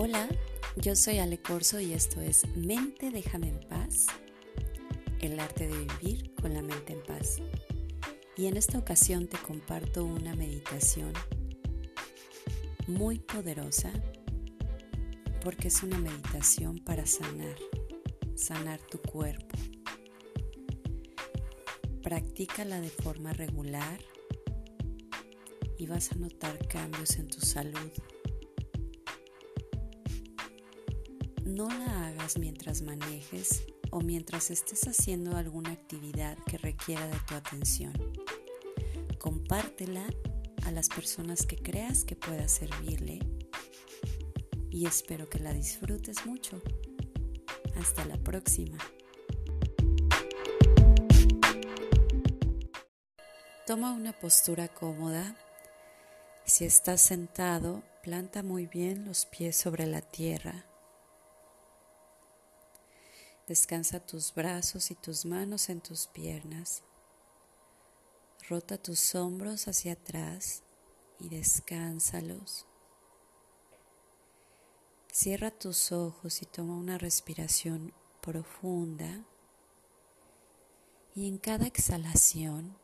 Hola, yo soy Ale Corso y esto es Mente Déjame en Paz, el arte de vivir con la mente en paz. Y en esta ocasión te comparto una meditación muy poderosa porque es una meditación para sanar, sanar tu cuerpo. Practícala de forma regular y vas a notar cambios en tu salud. No la hagas mientras manejes o mientras estés haciendo alguna actividad que requiera de tu atención. Compártela a las personas que creas que pueda servirle y espero que la disfrutes mucho. Hasta la próxima. Toma una postura cómoda. Si estás sentado, planta muy bien los pies sobre la tierra. Descansa tus brazos y tus manos en tus piernas. Rota tus hombros hacia atrás y descánsalos. Cierra tus ojos y toma una respiración profunda. Y en cada exhalación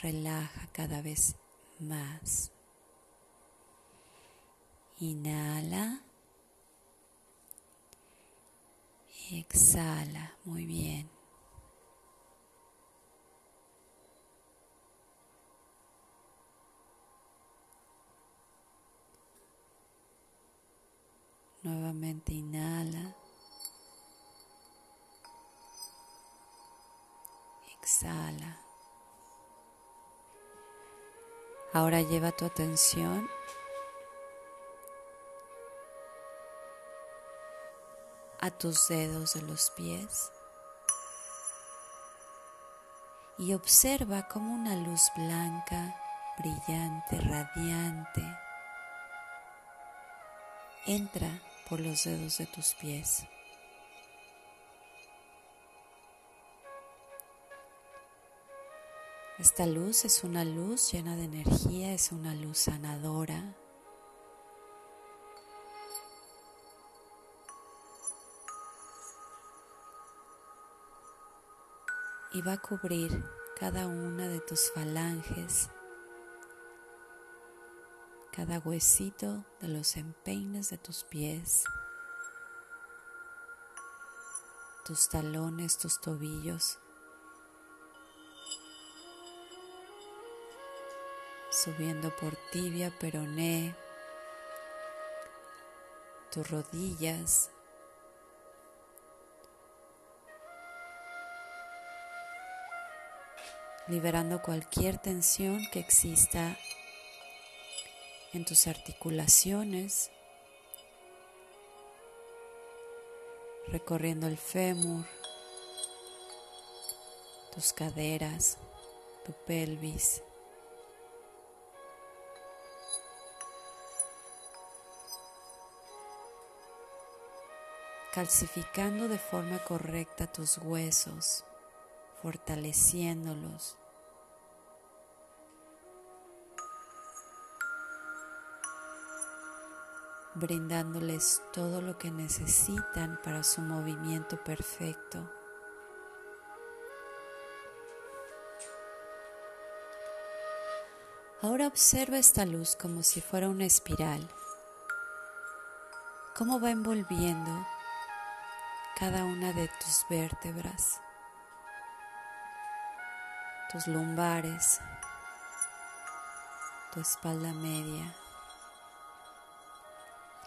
relaja cada vez más. Inhala. Exhala, muy bien. Nuevamente inhala. Exhala. Ahora lleva tu atención a tus dedos de los pies y observa como una luz blanca, brillante, radiante, entra por los dedos de tus pies. Esta luz es una luz llena de energía, es una luz sanadora, y va a cubrir cada una de tus falanges, cada huesito de los empeines de tus pies, tus talones, tus tobillos, subiendo por tibia, peroné, tus rodillas, liberando cualquier tensión que exista en tus articulaciones, recorriendo el fémur, tus caderas, tu pelvis. calcificando de forma correcta tus huesos, fortaleciéndolos, brindándoles todo lo que necesitan para su movimiento perfecto. Ahora observa esta luz como si fuera una espiral, cómo va envolviendo cada una de tus vértebras, tus lumbares, tu espalda media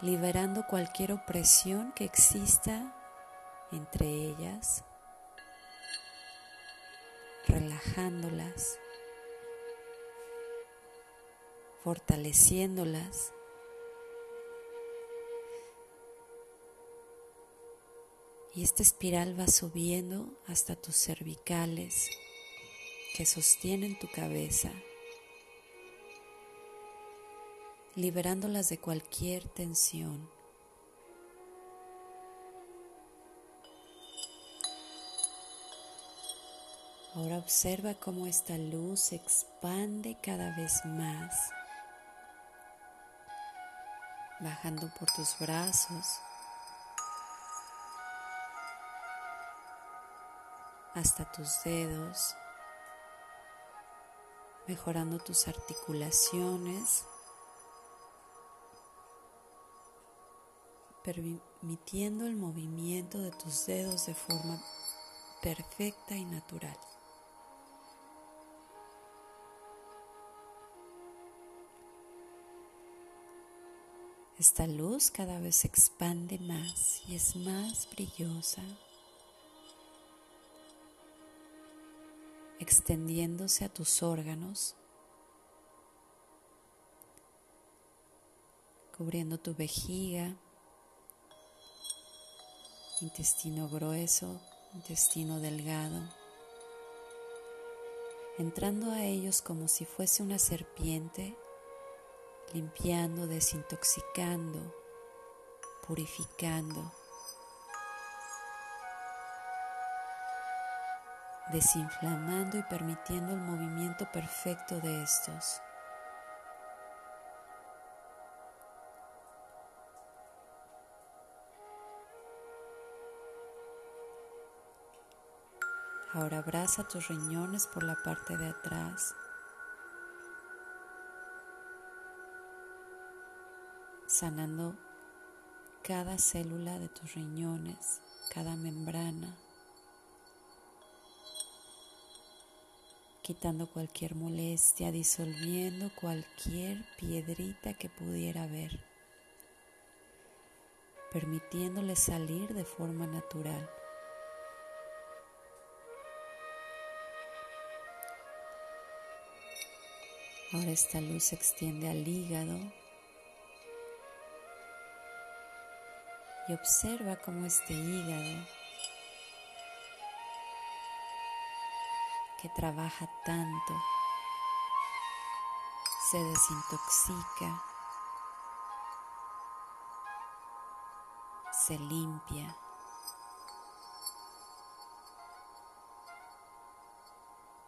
liberando cualquier opresión que exista entre ellas, relajándolas, fortaleciéndolas. Y esta espiral va subiendo hasta tus cervicales que sostienen tu cabeza. liberándolas de cualquier tensión. Ahora observa cómo esta luz se expande cada vez más, bajando por tus brazos hasta tus dedos, mejorando tus articulaciones, permitiendo el movimiento de tus dedos de forma perfecta y natural. Esta luz cada vez se expande más y es más brillosa, extendiéndose a tus órganos, cubriendo tu vejiga, intestino grueso, intestino delgado, entrando a ellos como si fuese una serpiente limpiando, desintoxicando, purificando, desinflamando y permitiendo el movimiento perfecto de estos. Ahora abraza tus riñones por la parte de atrás. sanando cada célula de tus riñones, cada membrana, quitando cualquier molestia, disolviendo cualquier piedrita que pudiera haber, permitiéndole salir de forma natural. Ahora esta luz se extiende al hígado, y observa cómo este hígado que trabaja tanto se desintoxica, se limpia.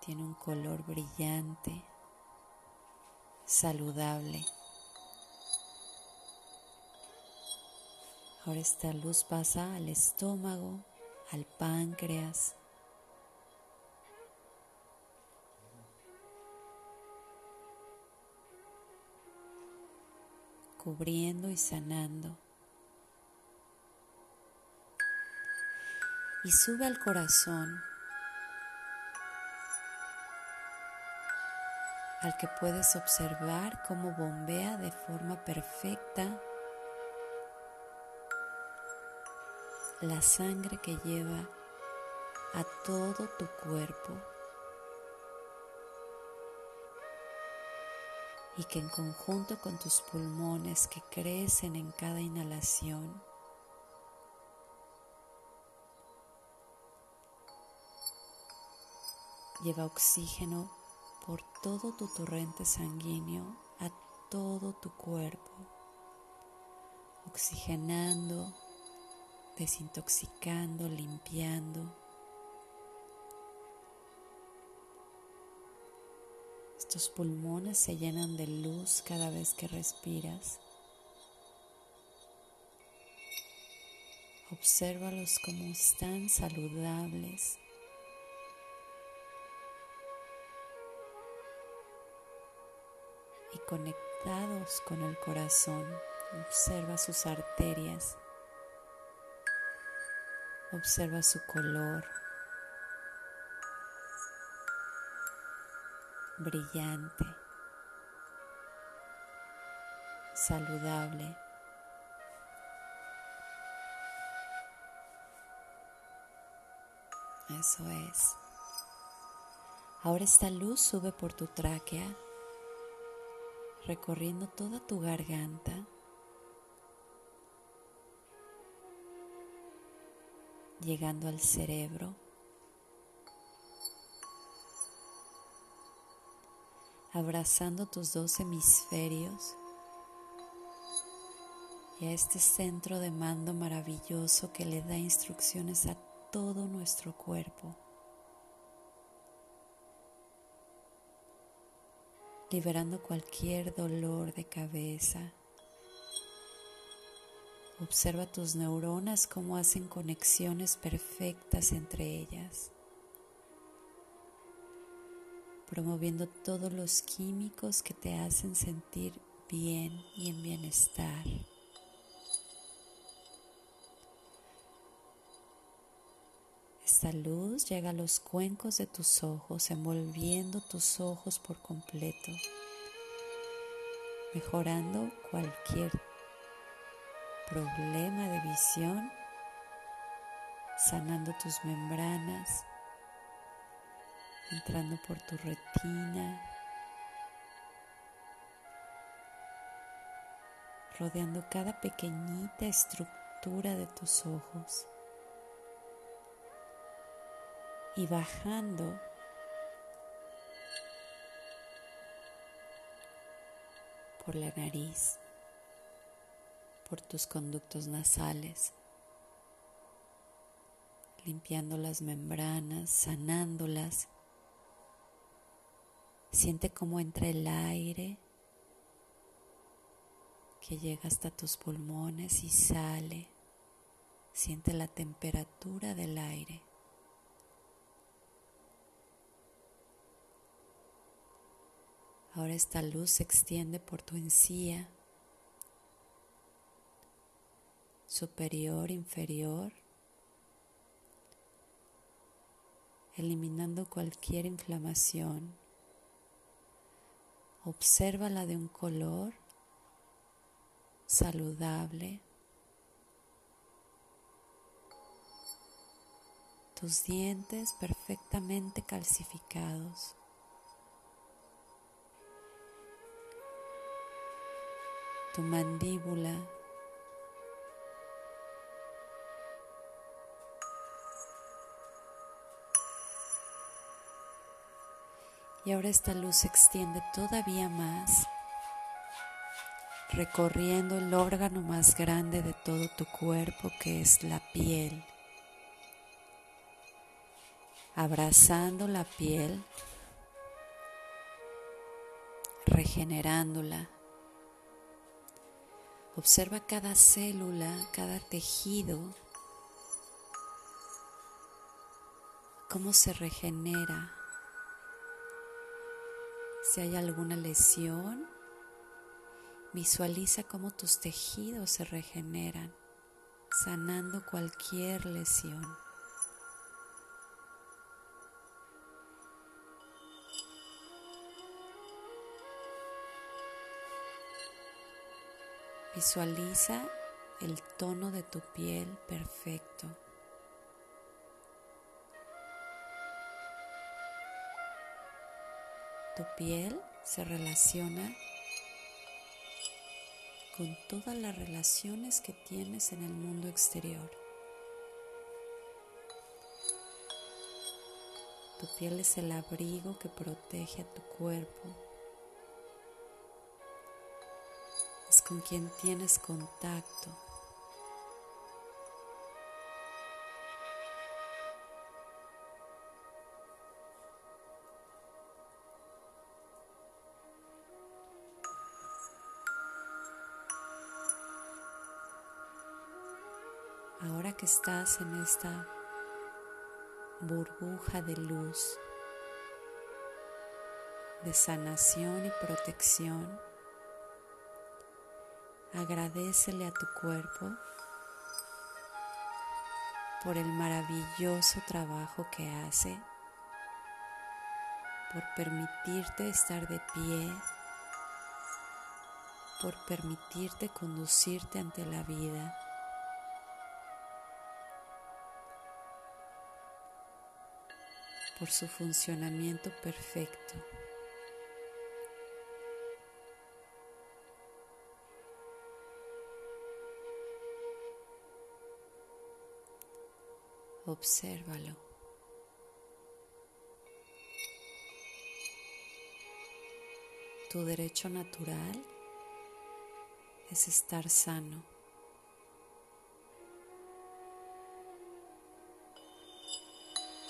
Tiene un color brillante, saludable. Ahora esta luz pasa al estómago, al páncreas. Cubriendo y sanando. Y sube al corazón, al que puedes observar cómo bombea de forma perfecta la sangre que lleva a todo tu cuerpo y que en conjunto con tus pulmones que crecen en cada inhalación, lleva oxígeno por todo tu torrente sanguíneo a todo tu cuerpo, oxigenando desintoxicando, limpiando. Estos pulmones se llenan de luz cada vez que respiras. Obsérvalos como están saludables. Y conectados con el corazón, observa sus arterias Observa su color brillante, saludable. Eso es. Ahora esta luz sube por tu tráquea, recorriendo toda tu garganta llegando al cerebro. Abrazando tus dos hemisferios y a este centro de mando maravilloso que le da instrucciones a todo nuestro cuerpo. liberando cualquier dolor de cabeza, Observa tus neuronas cómo hacen conexiones perfectas entre ellas, promoviendo todos los químicos que te hacen sentir bien y en bienestar. Esta luz llega a los cuencos de tus ojos, envolviendo tus ojos por completo, mejorando cualquier problema de visión, sanando tus membranas, entrando por tu retina, rodeando cada pequeñita estructura de tus ojos. y bajando por la nariz, por tus conductos nasales, limpiando las membranas, sanándolas. Siente cómo entra el aire que llega hasta tus pulmones y sale. Siente la temperatura del aire. Ahora esta luz se extiende por tu encía, superior, inferior, eliminando cualquier inflamación. Obsérvala de un color saludable. Tus dientes perfectamente calcificados. tu mandíbula. Y ahora esta luz se extiende todavía más, recorriendo el órgano más grande de todo tu cuerpo, que es la piel, abrazando la piel, regenerándola Observa cada célula, cada tejido, cómo se regenera. Si hay alguna lesión, visualiza cómo tus tejidos se regeneran, sanando cualquier lesión. Visualiza el tono de tu piel perfecto. Tu piel se relaciona con todas las relaciones que tienes en el mundo exterior. Tu piel es el abrigo que protege a tu cuerpo con quien tienes contacto. Ahora que estás en esta burbuja de luz, de sanación y protección, Agradecele a tu cuerpo por el maravilloso trabajo que hace, por permitirte estar de pie, por permitirte conducirte ante la vida. Por su funcionamiento perfecto. Obsérvalo. Tu derecho natural es estar sano.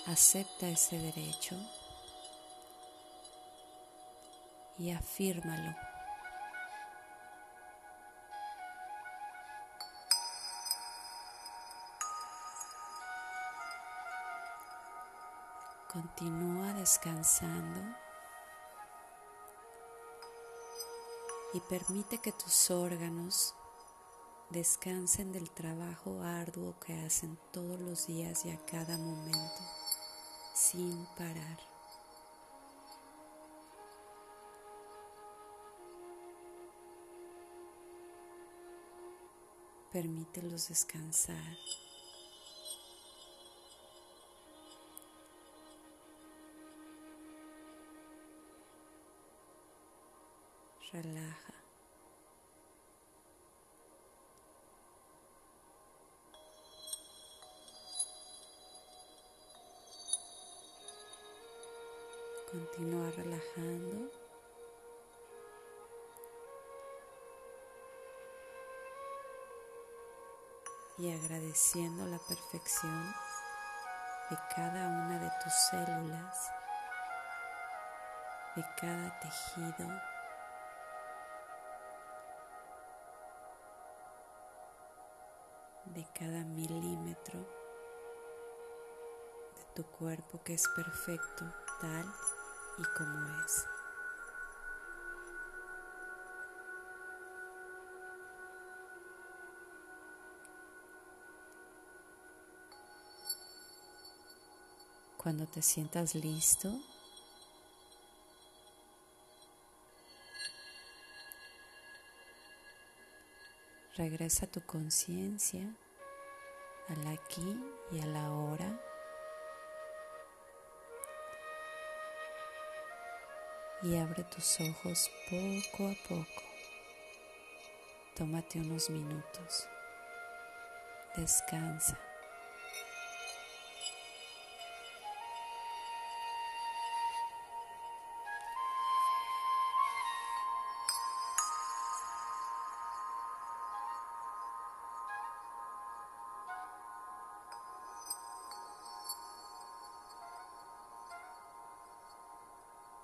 Acepta ese derecho y afírmalo. Continúa descansando y permite que tus órganos descansen del trabajo arduo que hacen todos los días y a cada momento sin parar. Permítelos descansar. Relaja. Continúa relajando. Y agradeciendo la perfección de cada una de tus células, de cada tejido, de cada milímetro de tu cuerpo que es perfecto tal y como es. Cuando te sientas listo, regresa tu conciencia al aquí y a la hora. Y abre tus ojos poco a poco. Tómate unos minutos. Descansa.